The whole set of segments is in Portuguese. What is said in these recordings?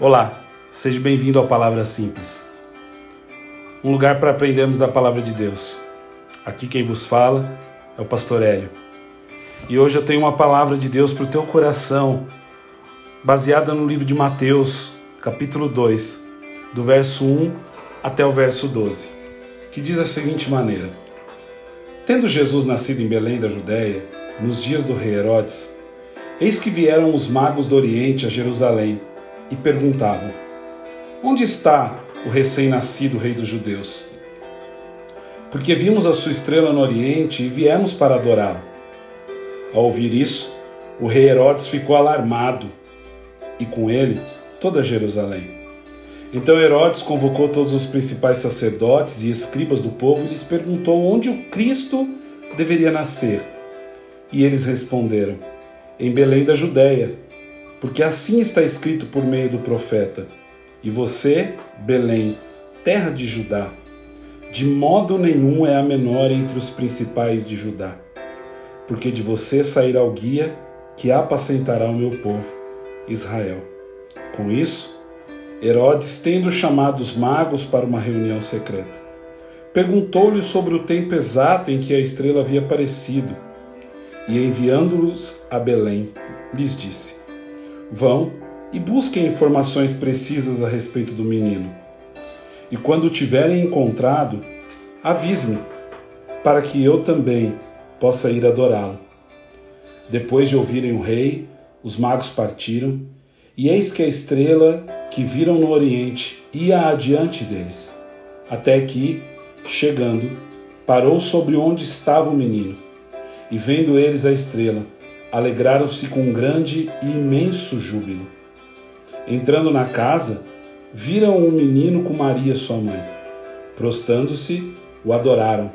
Olá, seja bem-vindo ao Palavra Simples, um lugar para aprendermos da Palavra de Deus. Aqui quem vos fala é o Pastor Hélio. E hoje eu tenho uma palavra de Deus para o teu coração, baseada no livro de Mateus, capítulo 2, do verso 1 até o verso 12, que diz da seguinte maneira: Tendo Jesus nascido em Belém da Judéia, nos dias do rei Herodes, eis que vieram os magos do Oriente a Jerusalém e perguntavam: Onde está o recém-nascido rei dos judeus? Porque vimos a sua estrela no Oriente e viemos para adorá-lo. Ao ouvir isso, o rei Herodes ficou alarmado e com ele toda Jerusalém. Então Herodes convocou todos os principais sacerdotes e escribas do povo e lhes perguntou onde o Cristo deveria nascer. E eles responderam: Em Belém da Judéia, porque assim está escrito por meio do profeta: E você, Belém, terra de Judá, de modo nenhum é a menor entre os principais de Judá, porque de você sairá o guia que apacentará o meu povo, Israel. Com isso, Herodes, tendo chamado os magos para uma reunião secreta, perguntou-lhes sobre o tempo exato em que a estrela havia aparecido, e enviando-os a Belém, lhes disse: Vão e busquem informações precisas a respeito do menino. E quando o tiverem encontrado, avise-me, para que eu também possa ir adorá-lo. Depois de ouvirem o rei, os magos partiram, e eis que a estrela que viram no oriente ia adiante deles, até que, chegando, parou sobre onde estava o menino. E vendo eles a estrela, alegraram-se com um grande e imenso júbilo. Entrando na casa, viram um menino com Maria, sua mãe. Prostando-se, o adoraram,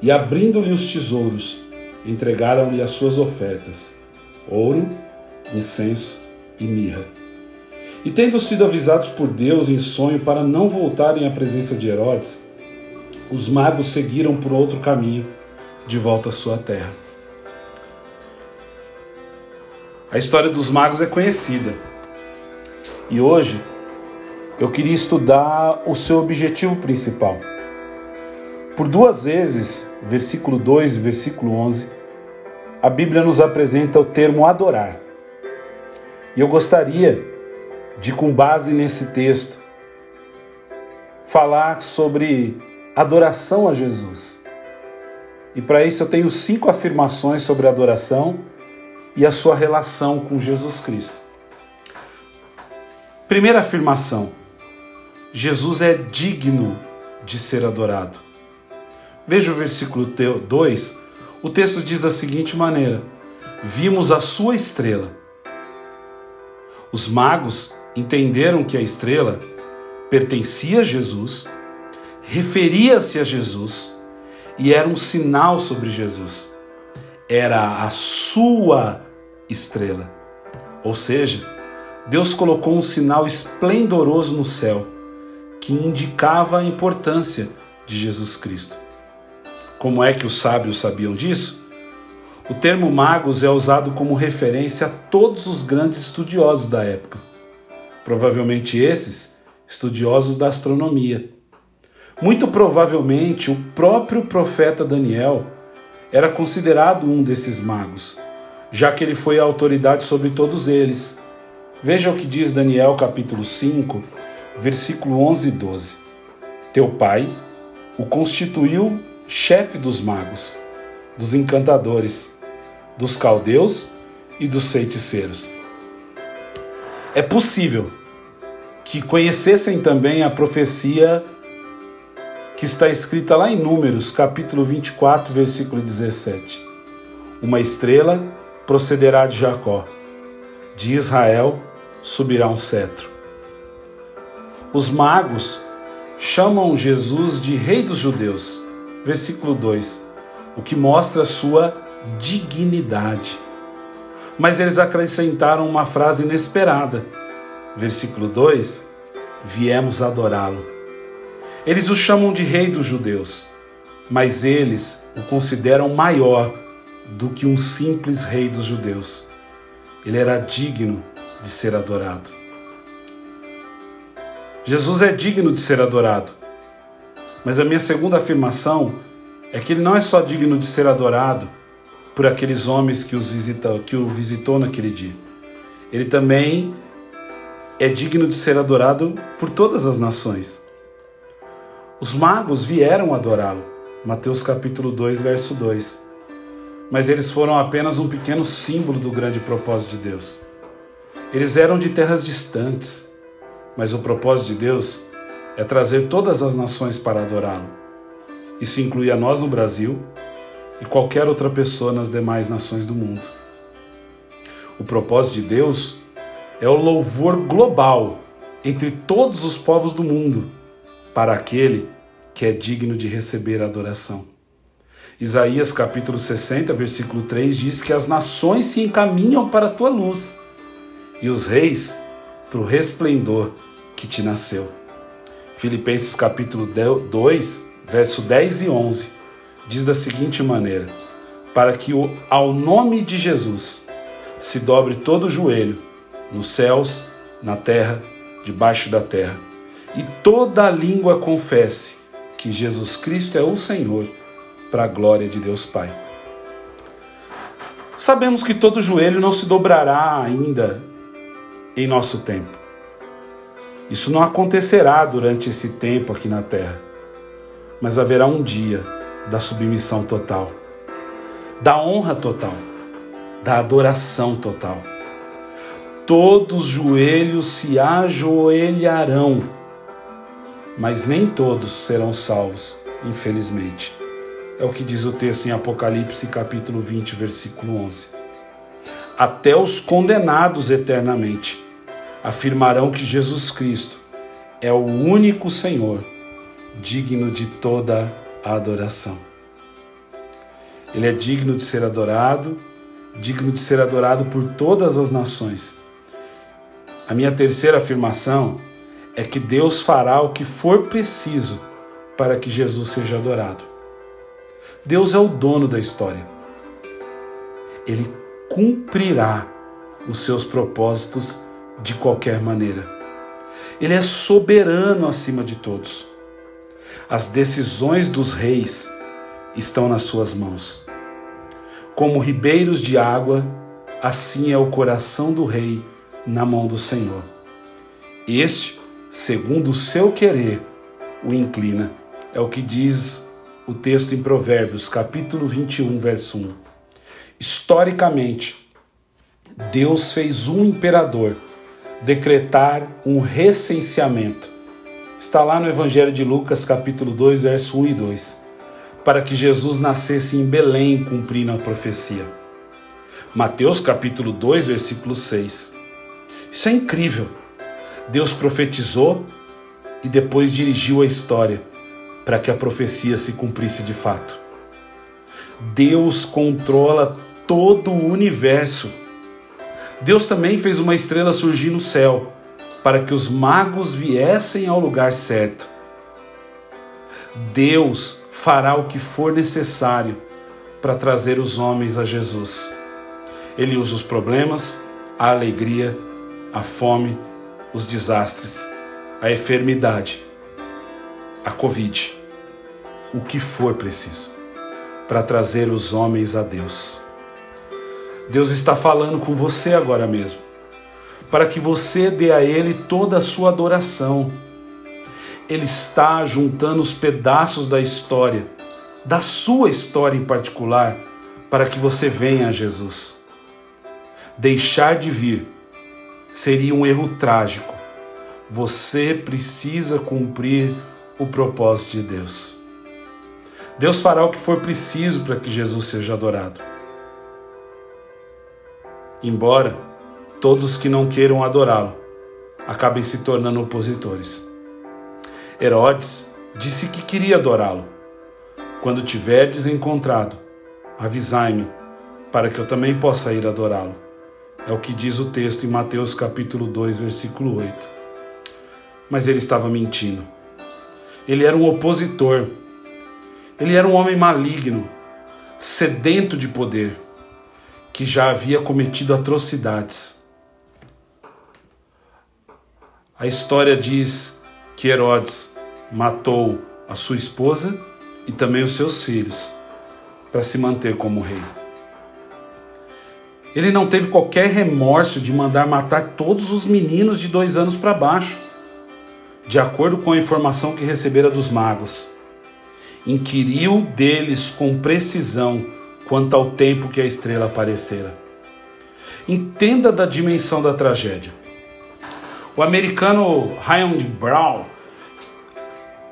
e abrindo-lhe os tesouros, entregaram-lhe as suas ofertas: ouro, incenso e mirra. E tendo sido avisados por Deus em sonho para não voltarem à presença de Herodes, os magos seguiram por outro caminho de volta à sua terra. A história dos magos é conhecida. E hoje eu queria estudar o seu objetivo principal. Por duas vezes, versículo 2 e versículo 11, a Bíblia nos apresenta o termo adorar. E eu gostaria de, com base nesse texto, falar sobre adoração a Jesus. E para isso eu tenho cinco afirmações sobre adoração e a sua relação com Jesus Cristo. Primeira afirmação: Jesus é digno de ser adorado. Veja o versículo 2, o texto diz da seguinte maneira: Vimos a sua estrela. Os magos entenderam que a estrela pertencia a Jesus, referia-se a Jesus e era um sinal sobre Jesus. Era a sua estrela. Ou seja, Deus colocou um sinal esplendoroso no céu que indicava a importância de Jesus Cristo. Como é que os sábios sabiam disso? O termo magos é usado como referência a todos os grandes estudiosos da época. Provavelmente esses, estudiosos da astronomia. Muito provavelmente o próprio profeta Daniel era considerado um desses magos já que ele foi a autoridade sobre todos eles. Veja o que diz Daniel capítulo 5, versículo 11 e 12. Teu pai o constituiu chefe dos magos, dos encantadores, dos caldeus e dos feiticeiros. É possível que conhecessem também a profecia que está escrita lá em Números, capítulo 24, versículo 17. Uma estrela procederá de Jacó, de Israel subirá um cetro. Os magos chamam Jesus de Rei dos Judeus, versículo 2, o que mostra sua dignidade. Mas eles acrescentaram uma frase inesperada, versículo 2: Viemos adorá-lo. Eles o chamam de Rei dos Judeus, mas eles o consideram maior do que um simples rei dos judeus. Ele era digno de ser adorado. Jesus é digno de ser adorado. Mas a minha segunda afirmação é que ele não é só digno de ser adorado por aqueles homens que, os visita, que o visitou naquele dia. Ele também é digno de ser adorado por todas as nações. Os magos vieram adorá-lo. Mateus capítulo 2, verso 2. Mas eles foram apenas um pequeno símbolo do grande propósito de Deus. Eles eram de terras distantes, mas o propósito de Deus é trazer todas as nações para adorá-lo. Isso inclui a nós no Brasil e qualquer outra pessoa nas demais nações do mundo. O propósito de Deus é o louvor global entre todos os povos do mundo para aquele que é digno de receber adoração. Isaías capítulo 60, versículo 3 diz que as nações se encaminham para a tua luz e os reis para o resplendor que te nasceu. Filipenses capítulo 2, verso 10 e 11, diz da seguinte maneira: Para que ao nome de Jesus se dobre todo o joelho, nos céus, na terra, debaixo da terra, e toda a língua confesse que Jesus Cristo é o Senhor, para a glória de Deus Pai. Sabemos que todo joelho não se dobrará ainda em nosso tempo. Isso não acontecerá durante esse tempo aqui na terra, mas haverá um dia da submissão total, da honra total, da adoração total. Todos os joelhos se ajoelharão, mas nem todos serão salvos, infelizmente. É o que diz o texto em Apocalipse, capítulo 20, versículo 11. Até os condenados eternamente afirmarão que Jesus Cristo é o único Senhor digno de toda a adoração. Ele é digno de ser adorado, digno de ser adorado por todas as nações. A minha terceira afirmação é que Deus fará o que for preciso para que Jesus seja adorado. Deus é o dono da história. Ele cumprirá os seus propósitos de qualquer maneira. Ele é soberano acima de todos. As decisões dos reis estão nas suas mãos. Como ribeiros de água, assim é o coração do rei na mão do Senhor. Este, segundo o seu querer, o inclina. É o que diz o texto em Provérbios, capítulo 21, verso 1. Historicamente, Deus fez um imperador decretar um recenseamento. Está lá no Evangelho de Lucas, capítulo 2, verso 1 e 2, para que Jesus nascesse em Belém, cumprindo a profecia. Mateus, capítulo 2, versículo 6. Isso é incrível. Deus profetizou e depois dirigiu a história para que a profecia se cumprisse de fato. Deus controla todo o universo Deus também fez uma estrela surgir no céu, para que os magos viessem ao lugar certo. Deus fará o que for necessário para trazer os homens a Jesus. Ele usa os problemas, a alegria, a fome, os desastres, a enfermidade, a Covid, o que for preciso, para trazer os homens a Deus. Deus está falando com você agora mesmo, para que você dê a Ele toda a sua adoração. Ele está juntando os pedaços da história, da sua história em particular, para que você venha a Jesus. Deixar de vir seria um erro trágico. Você precisa cumprir o propósito de Deus. Deus fará o que for preciso para que Jesus seja adorado embora todos que não queiram adorá-lo acabem se tornando opositores. Herodes disse que queria adorá-lo. Quando tiverdes encontrado, avisai-me, para que eu também possa ir adorá-lo. É o que diz o texto em Mateus capítulo 2, versículo 8. Mas ele estava mentindo. Ele era um opositor. Ele era um homem maligno, sedento de poder que já havia cometido atrocidades. A história diz que Herodes matou a sua esposa e também os seus filhos para se manter como rei. Ele não teve qualquer remorso de mandar matar todos os meninos de dois anos para baixo, de acordo com a informação que recebera dos magos. Inquiriu deles com precisão quanto ao tempo que a estrela aparecera. Entenda da dimensão da tragédia. O americano Raymond Brown,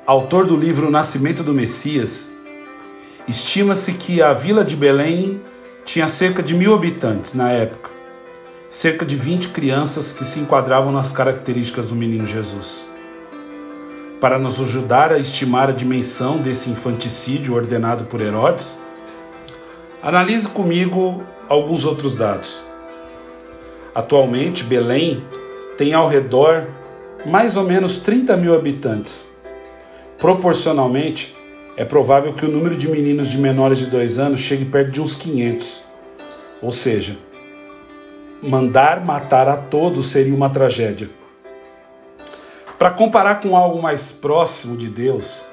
autor do livro Nascimento do Messias, estima-se que a vila de Belém tinha cerca de mil habitantes na época, cerca de 20 crianças que se enquadravam nas características do menino Jesus. Para nos ajudar a estimar a dimensão desse infanticídio ordenado por Herodes, analise comigo alguns outros dados. Atualmente, Belém tem ao redor mais ou menos 30 mil habitantes. Proporcionalmente, é provável que o número de meninos de menores de dois anos chegue perto de uns 500. Ou seja, mandar matar a todos seria uma tragédia. Para comparar com algo mais próximo de Deus,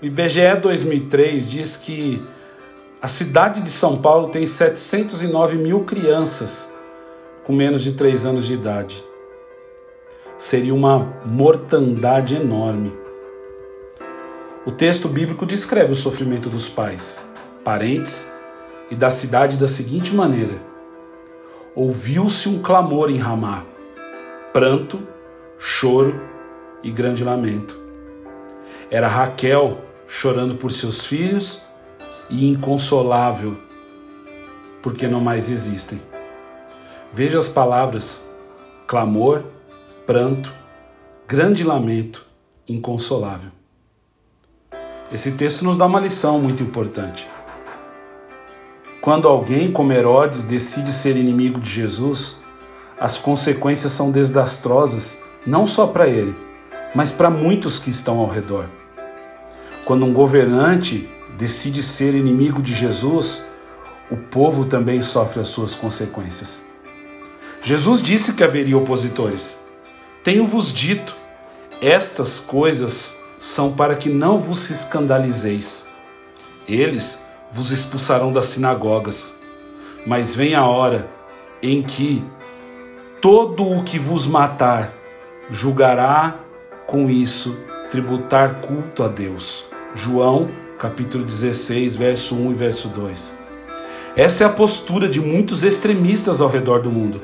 o IBGE 2003 diz que a cidade de São Paulo tem 709 mil crianças com menos de 3 anos de idade. Seria uma mortandade enorme. O texto bíblico descreve o sofrimento dos pais, parentes e da cidade da seguinte maneira: Ouviu-se um clamor em Ramá, pranto, choro e grande lamento. Era Raquel chorando por seus filhos e inconsolável, porque não mais existem. Veja as palavras: clamor, pranto, grande lamento, inconsolável. Esse texto nos dá uma lição muito importante. Quando alguém como Herodes decide ser inimigo de Jesus, as consequências são desastrosas não só para ele, mas para muitos que estão ao redor. Quando um governante decide ser inimigo de Jesus, o povo também sofre as suas consequências. Jesus disse que haveria opositores. Tenho-vos dito, estas coisas são para que não vos escandalizeis. Eles vos expulsarão das sinagogas. Mas vem a hora em que todo o que vos matar julgará com isso tributar culto a Deus. João, capítulo 16, verso 1 e verso 2. Essa é a postura de muitos extremistas ao redor do mundo.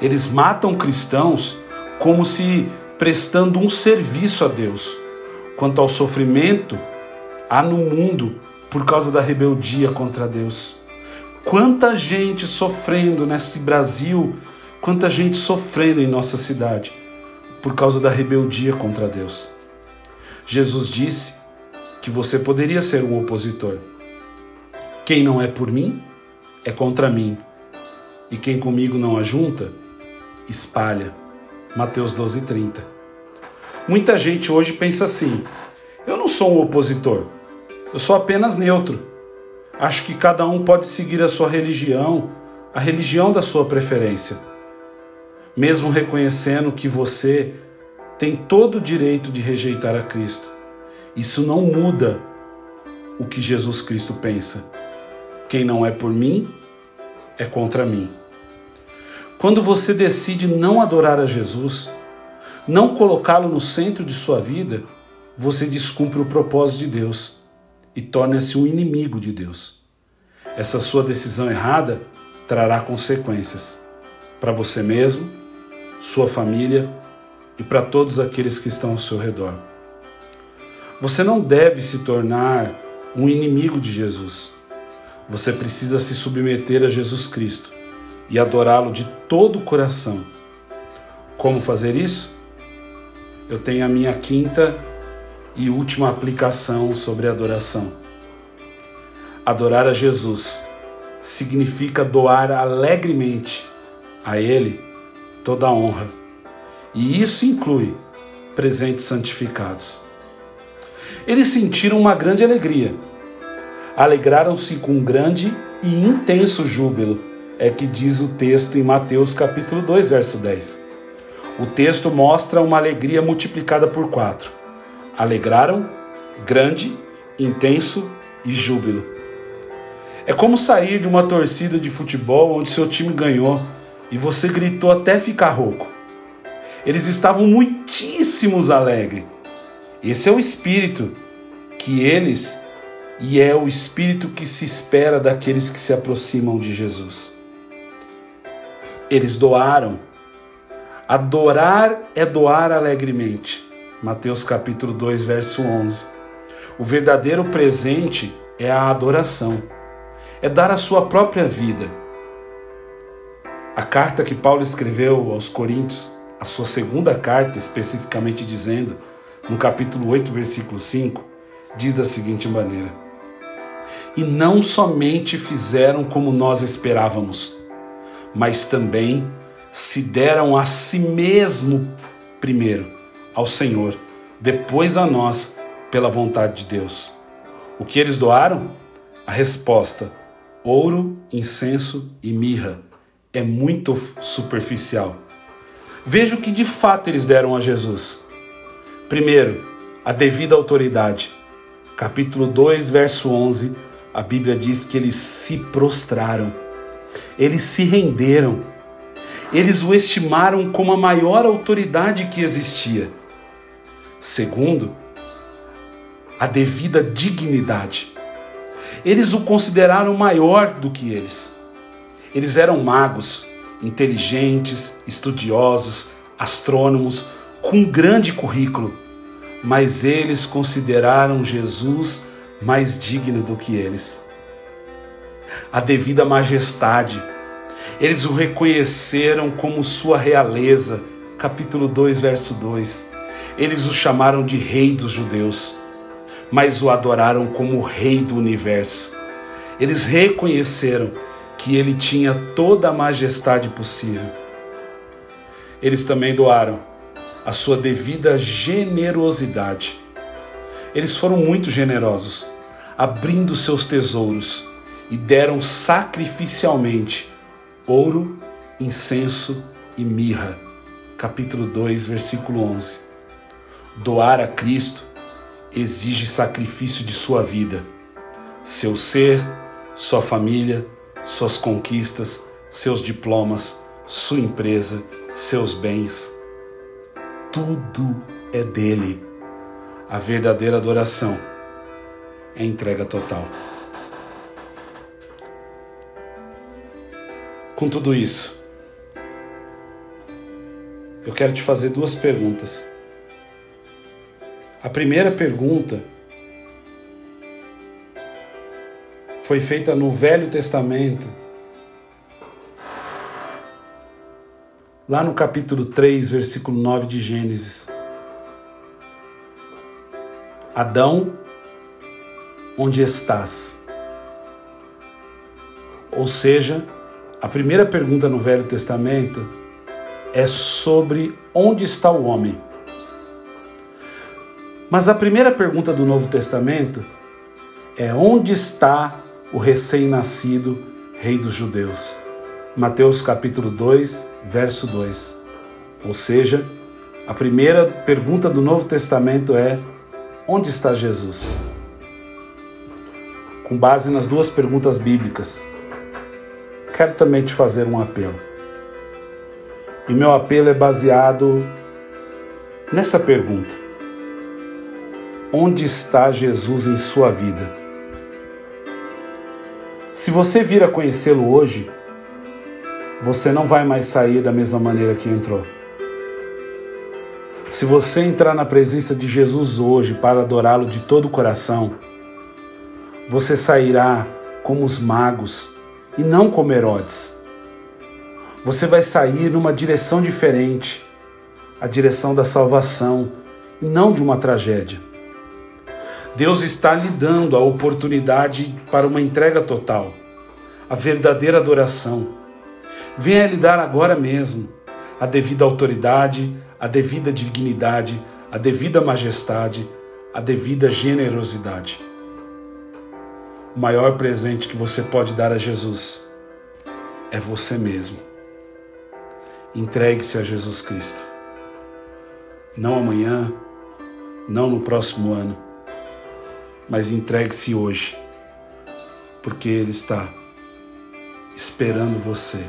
Eles matam cristãos como se prestando um serviço a Deus quanto ao sofrimento há no mundo por causa da rebeldia contra Deus. Quanta gente sofrendo nesse Brasil, quanta gente sofrendo em nossa cidade por causa da rebeldia contra Deus. Jesus disse que você poderia ser um opositor. Quem não é por mim, é contra mim. E quem comigo não ajunta, espalha. Mateus 12, 30. Muita gente hoje pensa assim: eu não sou um opositor, eu sou apenas neutro. Acho que cada um pode seguir a sua religião, a religião da sua preferência. Mesmo reconhecendo que você tem todo o direito de rejeitar a Cristo. Isso não muda o que Jesus Cristo pensa. Quem não é por mim é contra mim. Quando você decide não adorar a Jesus, não colocá-lo no centro de sua vida, você descumpre o propósito de Deus e torna-se um inimigo de Deus. Essa sua decisão errada trará consequências para você mesmo, sua família e para todos aqueles que estão ao seu redor. Você não deve se tornar um inimigo de Jesus. Você precisa se submeter a Jesus Cristo e adorá-lo de todo o coração. Como fazer isso? eu tenho a minha quinta e última aplicação sobre adoração. Adorar a Jesus significa doar alegremente a Ele toda a honra, e isso inclui presentes santificados. Eles sentiram uma grande alegria, alegraram-se com um grande e intenso júbilo, é que diz o texto em Mateus capítulo 2, verso 10. O texto mostra uma alegria multiplicada por quatro. Alegraram, grande, intenso e júbilo. É como sair de uma torcida de futebol onde seu time ganhou e você gritou até ficar rouco. Eles estavam muitíssimos alegres. Esse é o espírito que eles e é o espírito que se espera daqueles que se aproximam de Jesus. Eles doaram. Adorar é doar alegremente. Mateus capítulo 2, verso 11. O verdadeiro presente é a adoração. É dar a sua própria vida. A carta que Paulo escreveu aos Coríntios, a sua segunda carta, especificamente dizendo, no capítulo 8, versículo 5, diz da seguinte maneira: E não somente fizeram como nós esperávamos, mas também se deram a si mesmo primeiro ao Senhor, depois a nós, pela vontade de Deus. O que eles doaram? A resposta: ouro, incenso e mirra. É muito superficial. Veja o que de fato eles deram a Jesus. Primeiro, a devida autoridade. Capítulo 2, verso 11, a Bíblia diz que eles se prostraram, eles se renderam, eles o estimaram como a maior autoridade que existia. Segundo, a devida dignidade. Eles o consideraram maior do que eles. Eles eram magos, inteligentes, estudiosos, astrônomos, com um grande currículo, mas eles consideraram Jesus mais digno do que eles. A devida majestade, eles o reconheceram como sua realeza. Capítulo 2, verso 2. Eles o chamaram de Rei dos Judeus, mas o adoraram como Rei do universo. Eles reconheceram que ele tinha toda a majestade possível. Eles também doaram a sua devida generosidade. Eles foram muito generosos, abrindo seus tesouros e deram sacrificialmente ouro, incenso e mirra. Capítulo 2, versículo 11. Doar a Cristo exige sacrifício de sua vida, seu ser, sua família, suas conquistas, seus diplomas, sua empresa, seus bens tudo é dele. A verdadeira adoração é entrega total. Com tudo isso, eu quero te fazer duas perguntas. A primeira pergunta foi feita no Velho Testamento lá no capítulo 3, versículo 9 de Gênesis. Adão, onde estás? Ou seja, a primeira pergunta no Velho Testamento é sobre onde está o homem. Mas a primeira pergunta do Novo Testamento é onde está o recém-nascido Rei dos Judeus? Mateus capítulo 2, verso 2. Ou seja, a primeira pergunta do Novo Testamento é: onde está Jesus? Com base nas duas perguntas bíblicas, quero também te fazer um apelo. E meu apelo é baseado nessa pergunta: Onde está Jesus em sua vida? Se você vir a conhecê-lo hoje, você não vai mais sair da mesma maneira que entrou. Se você entrar na presença de Jesus hoje para adorá-lo de todo o coração, você sairá como os magos e não como Herodes. Você vai sair numa direção diferente, a direção da salvação e não de uma tragédia. Deus está lhe dando a oportunidade para uma entrega total, a verdadeira adoração venha lhe dar agora mesmo a devida autoridade, a devida dignidade, a devida majestade, a devida generosidade. O maior presente que você pode dar a Jesus é você mesmo. Entregue-se a Jesus Cristo. não amanhã, não no próximo ano, mas entregue-se hoje, porque Ele está esperando você,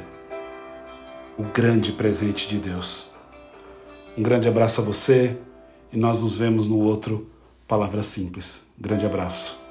o grande presente de Deus. Um grande abraço a você e nós nos vemos no outro Palavra Simples. Grande abraço.